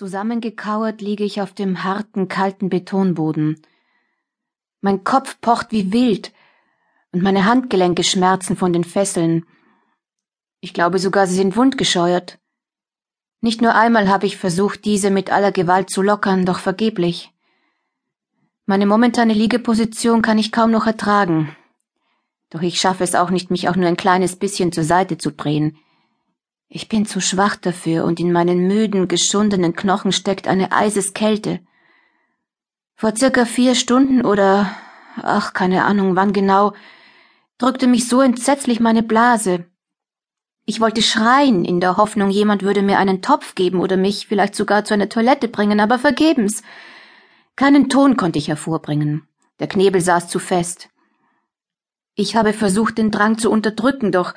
Zusammengekauert liege ich auf dem harten, kalten Betonboden. Mein Kopf pocht wie wild und meine Handgelenke schmerzen von den Fesseln. Ich glaube sogar, sie sind wundgescheuert. Nicht nur einmal habe ich versucht, diese mit aller Gewalt zu lockern, doch vergeblich. Meine momentane Liegeposition kann ich kaum noch ertragen. Doch ich schaffe es auch nicht, mich auch nur ein kleines bisschen zur Seite zu drehen. Ich bin zu schwach dafür und in meinen müden, geschundenen Knochen steckt eine Eiseskälte. Vor circa vier Stunden oder, ach, keine Ahnung, wann genau, drückte mich so entsetzlich meine Blase. Ich wollte schreien, in der Hoffnung, jemand würde mir einen Topf geben oder mich vielleicht sogar zu einer Toilette bringen, aber vergebens. Keinen Ton konnte ich hervorbringen. Der Knebel saß zu fest. Ich habe versucht, den Drang zu unterdrücken, doch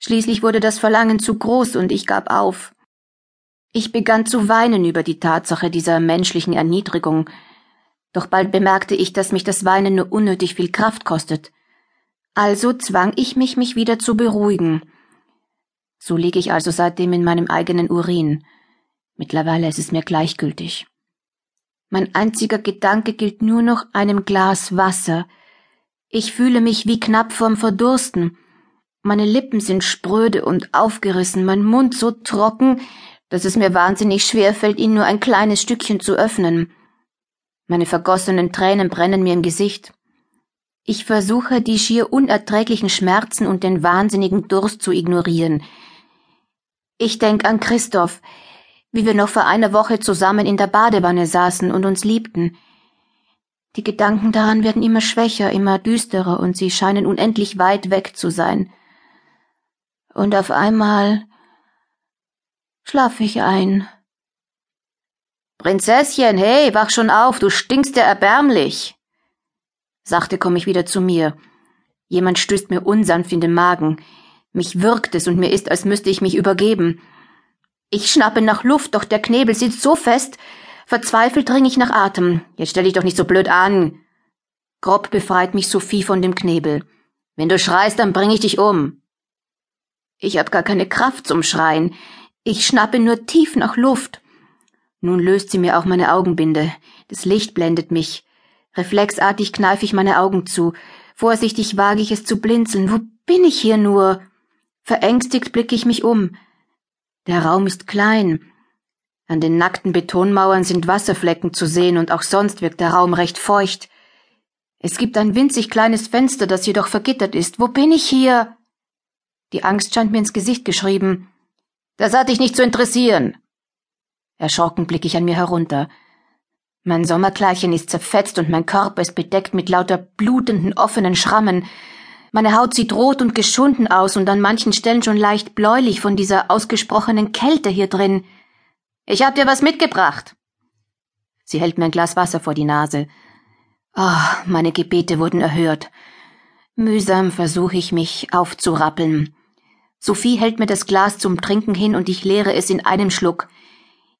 Schließlich wurde das Verlangen zu groß und ich gab auf. Ich begann zu weinen über die Tatsache dieser menschlichen Erniedrigung, doch bald bemerkte ich, dass mich das Weinen nur unnötig viel Kraft kostet. Also zwang ich mich, mich wieder zu beruhigen. So liege ich also seitdem in meinem eigenen Urin. Mittlerweile ist es mir gleichgültig. Mein einziger Gedanke gilt nur noch einem Glas Wasser. Ich fühle mich wie knapp vorm Verdursten. Meine Lippen sind spröde und aufgerissen, mein Mund so trocken, dass es mir wahnsinnig schwer fällt, ihn nur ein kleines Stückchen zu öffnen. Meine vergossenen Tränen brennen mir im Gesicht. Ich versuche, die schier unerträglichen Schmerzen und den wahnsinnigen Durst zu ignorieren. Ich denk an Christoph, wie wir noch vor einer Woche zusammen in der Badewanne saßen und uns liebten. Die Gedanken daran werden immer schwächer, immer düsterer, und sie scheinen unendlich weit weg zu sein und auf einmal schlaf ich ein. Prinzesschen, hey, wach schon auf, du stinkst ja erbärmlich. Sachte komme ich wieder zu mir. Jemand stößt mir unsanft in den Magen. Mich wirkt es und mir ist, als müsste ich mich übergeben. Ich schnappe nach Luft, doch der Knebel sitzt so fest. Verzweifelt dring ich nach Atem. Jetzt stell dich doch nicht so blöd an. Grob befreit mich Sophie von dem Knebel. Wenn du schreist, dann bring ich dich um. Ich hab gar keine Kraft zum Schreien. Ich schnappe nur tief nach Luft. Nun löst sie mir auch meine Augenbinde. Das Licht blendet mich. Reflexartig kneife ich meine Augen zu. Vorsichtig wage ich es zu blinzeln. Wo bin ich hier nur? Verängstigt blicke ich mich um. Der Raum ist klein. An den nackten Betonmauern sind Wasserflecken zu sehen und auch sonst wirkt der Raum recht feucht. Es gibt ein winzig kleines Fenster, das jedoch vergittert ist. Wo bin ich hier? Die Angst scheint mir ins Gesicht geschrieben. Das hat dich nicht zu interessieren. Erschrocken blicke ich an mir herunter. Mein Sommerkleidchen ist zerfetzt und mein Körper ist bedeckt mit lauter blutenden, offenen Schrammen. Meine Haut sieht rot und geschunden aus und an manchen Stellen schon leicht bläulich von dieser ausgesprochenen Kälte hier drin. Ich hab dir was mitgebracht. Sie hält mir ein Glas Wasser vor die Nase. Ah, oh, meine Gebete wurden erhört. Mühsam versuche ich mich aufzurappeln. Sophie hält mir das Glas zum Trinken hin und ich leere es in einem Schluck.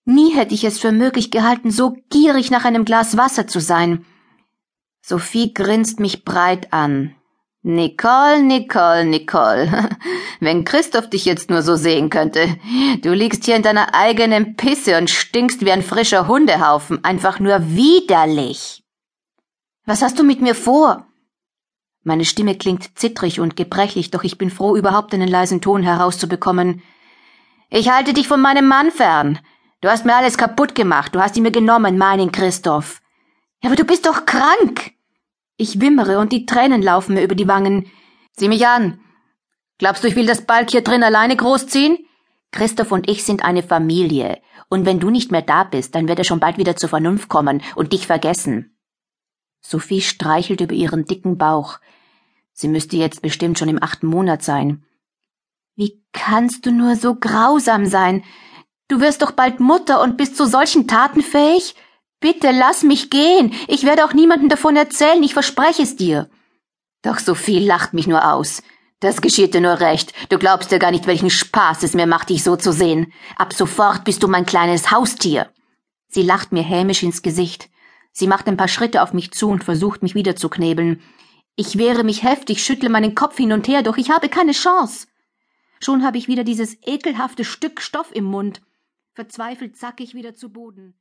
Nie hätte ich es für möglich gehalten, so gierig nach einem Glas Wasser zu sein. Sophie grinst mich breit an. Nicole, Nicole, Nicole. Wenn Christoph dich jetzt nur so sehen könnte. Du liegst hier in deiner eigenen Pisse und stinkst wie ein frischer Hundehaufen. Einfach nur widerlich. Was hast du mit mir vor? Meine Stimme klingt zittrig und gebrechlich, doch ich bin froh, überhaupt einen leisen Ton herauszubekommen. Ich halte dich von meinem Mann fern. Du hast mir alles kaputt gemacht, du hast ihn mir genommen, meinen Christoph. Ja, aber du bist doch krank. Ich wimmere und die Tränen laufen mir über die Wangen. Sieh mich an. Glaubst du, ich will das Balk hier drin alleine großziehen? Christoph und ich sind eine Familie, und wenn du nicht mehr da bist, dann wird er schon bald wieder zur Vernunft kommen und dich vergessen. Sophie streichelt über ihren dicken Bauch. Sie müsste jetzt bestimmt schon im achten Monat sein. Wie kannst du nur so grausam sein? Du wirst doch bald Mutter und bist zu solchen Taten fähig? Bitte lass mich gehen. Ich werde auch niemandem davon erzählen, ich verspreche es dir. Doch Sophie lacht mich nur aus. Das geschieht dir nur recht. Du glaubst ja gar nicht, welchen Spaß es mir macht, dich so zu sehen. Ab sofort bist du mein kleines Haustier. Sie lacht mir hämisch ins Gesicht. Sie macht ein paar Schritte auf mich zu und versucht, mich wieder zu knebeln. Ich wehre mich heftig, schüttle meinen Kopf hin und her, doch ich habe keine Chance. Schon habe ich wieder dieses ekelhafte Stück Stoff im Mund. Verzweifelt sack ich wieder zu Boden.